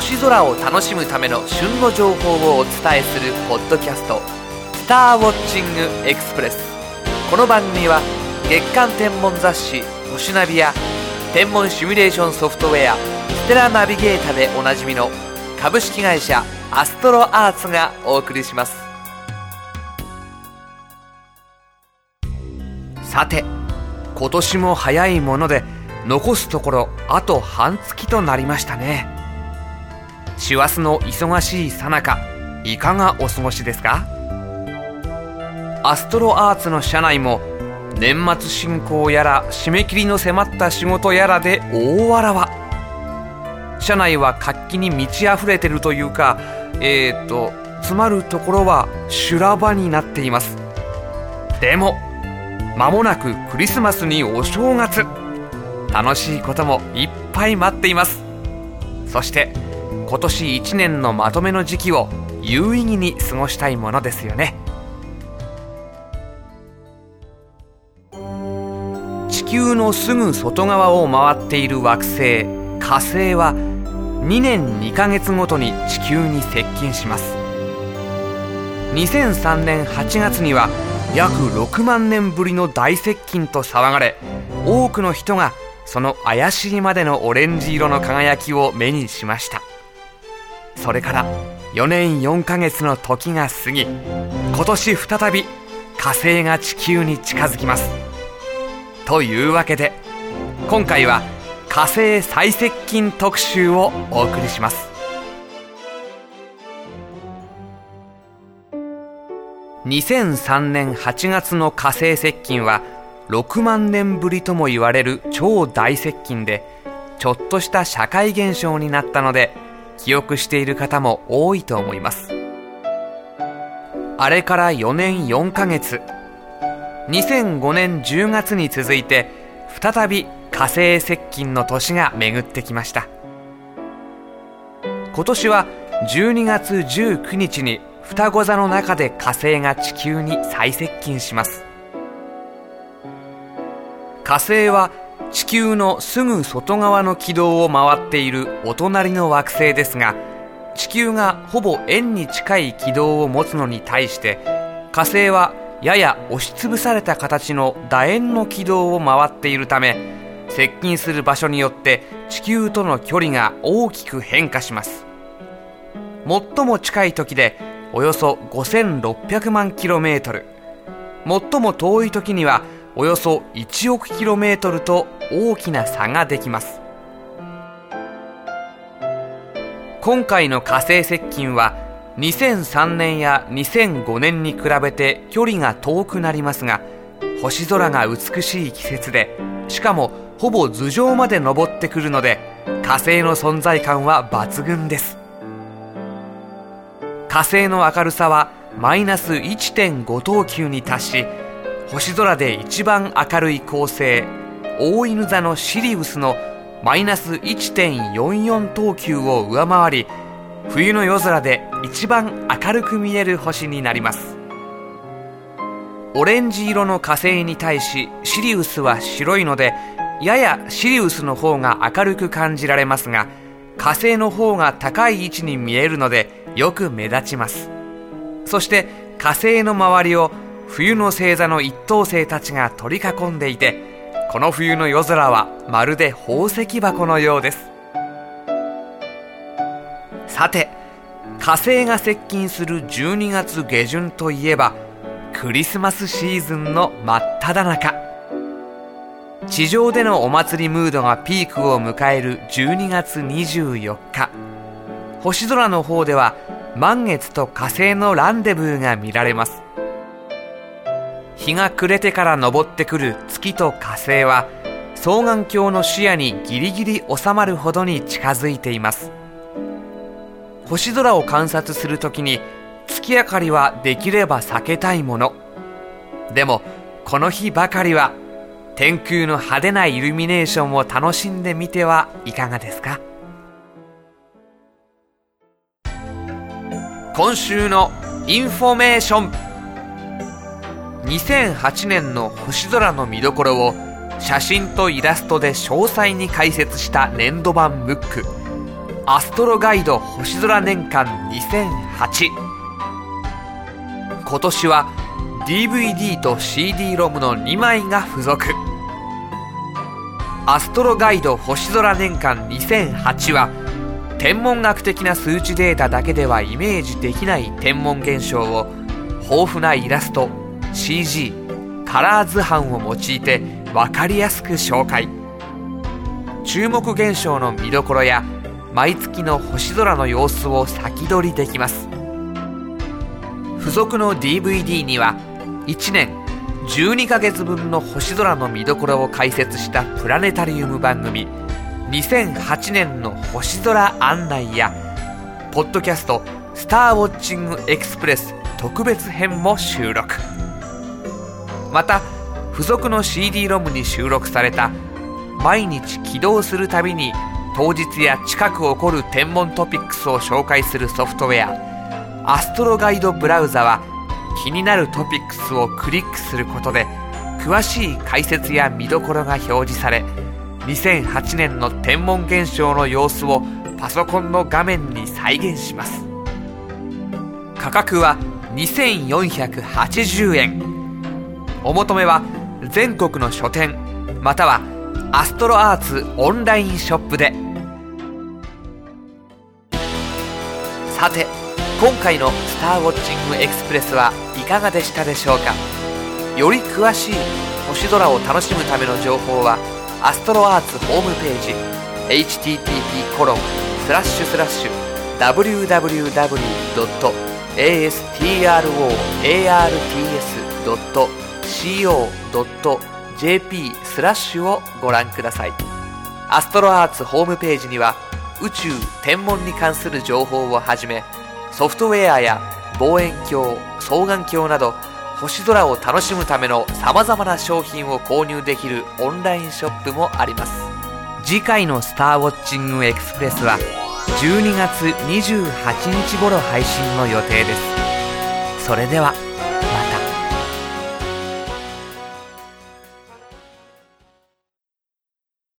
星空を楽しむための旬の情報をお伝えするポッドキャスト「スターウォッチングエクスプレス」この番組は月間天文雑誌「星ナビ」や天文シミュレーションソフトウェア「ステラナビゲータ」でおなじみの株式会社アストロアーツがお送りします。さて今年も早いもので残すところあと半月となりましたね。師走の忙しいさなかいかがお過ごしですか？アストロアーツの社内も年末進行やら締め切りの迫った仕事やらで大わらわ。社内は活気に満ち溢れてるというかえー、っと詰まるところは修羅場になっています。でも間もなくクリスマスにお正月。楽しいこともいっぱい待っています。そして今年1年のまとめの時期を有意義に過ごしたいものですよね。地球のすぐ外側を回っている惑星火星は2年2ヶ月ごとに地球に接近します。2003年8月には約6万年ぶりの大接近と騒がれ多くの人がその怪しいまでのオレンジ色の輝きを目にしました。それから4年4ヶ月の時が過ぎ今年再び火星が地球に近づきます。というわけで今回は火星最接近特集をお送りします。2003年8月の火星接近は6万年ぶりとも言われる超大接近でちょっとした社会現象になったので記憶している方も多いと思います。あれから4年4ヶ月。2005年10月に続いて再び火星接近の年が巡ってきました。今年は12月19日に双子座の中で火星が地球に再接近します。火星は地球のすぐ外側の軌道を回っているお隣の惑星ですが地球がほぼ円に近い軌道を持つのに対して火星はやや押しつぶされた形の楕円の軌道を回っているため接近する場所によって地球との距離が大きく変化します。最も近い時でおよそ5600万 km 最も遠い時にはおよそ1億 km と大きな差ができます。今回の火星接近は2003年や2005年に比べて距離が遠くなりますが星空が美しい季節でしかもほぼ頭上まで登ってくるので火星の存在感は抜群です。火星の明るさはマイナス1.5等級に達し星空で一番明るい恒星大犬座のシリウスのマイナス1.44等級を上回り冬の夜空で一番明るく見える星になります。オレンジ色の火星に対しシリウスは白いのでややシリウスの方が明るく感じられますが火星の方が高い位置に見えるのでよく目立ちます。そして火星の周りを冬の星座の一等星たちが取り囲んでいてこの冬の夜空はまるで宝石箱のようです。さて火星が接近する12月下旬といえばクリスマスシーズンの真っ只中。地上でのお祭りムードがピークを迎える12月24日。星空の方では満月と火星のランデブーが見られます。日が暮れてから昇ってくる月と火星は双眼鏡の視野にギリギリ収まるほどに近づいています。星空を観察するときに月明かりはできれば避けたいもの。でもこの日ばかりは天空の派手なイルミネーションを楽しんでみてはいかがですか？今週のインフォメーション。2008年の星空の見どころを写真とイラストで詳細に解説した年度版ムック。アストロガイド星空年間2008今年は DVD と CD ロムの2枚が付属。アストロガイド星空年間2008は天文学的な数値データだけではイメージできない天文現象を豊富なイラスト CG カラー図版を用いて分かりやすく紹介。注目現象の見どころや毎月の星空の様子を先取りできます。付属の DVD には1年12ヶ月分の星空の見どころを解説したプラネタリウム番組2008年の星空案内やポッドキャスト「スターウォッチングエクスプレス」特別編も収録。また付属の CD ロムに収録された毎日起動するたびに当日や近く起こる天文トピックスを紹介するソフトウェア。アストロガイドブラウザは気になるトピックスをクリックすることで詳しい解説や見どころが表示され2008年の天文現象の様子をパソコンの画面に再現します。価格は2480円。お求めは全国の書店またはアストロアーツオンラインショップで。さて今回の「スターウォッチングエクスプレス」はいかがでしたでしょうか？より詳しい星空を楽しむための情報はアストロアーツホームページ http コロンスラッシュスラッシュ www.astroarts.com co.jp スラッシュをご覧ください。アストロアーツホームページには宇宙天文に関する情報をはじめソフトウェアや望遠鏡双眼鏡など星空を楽しむための様々な商品を購入できるオンラインショップもあります。次回の「スターウォッチングエクスプレス」は12月28日頃配信の予定です。それでは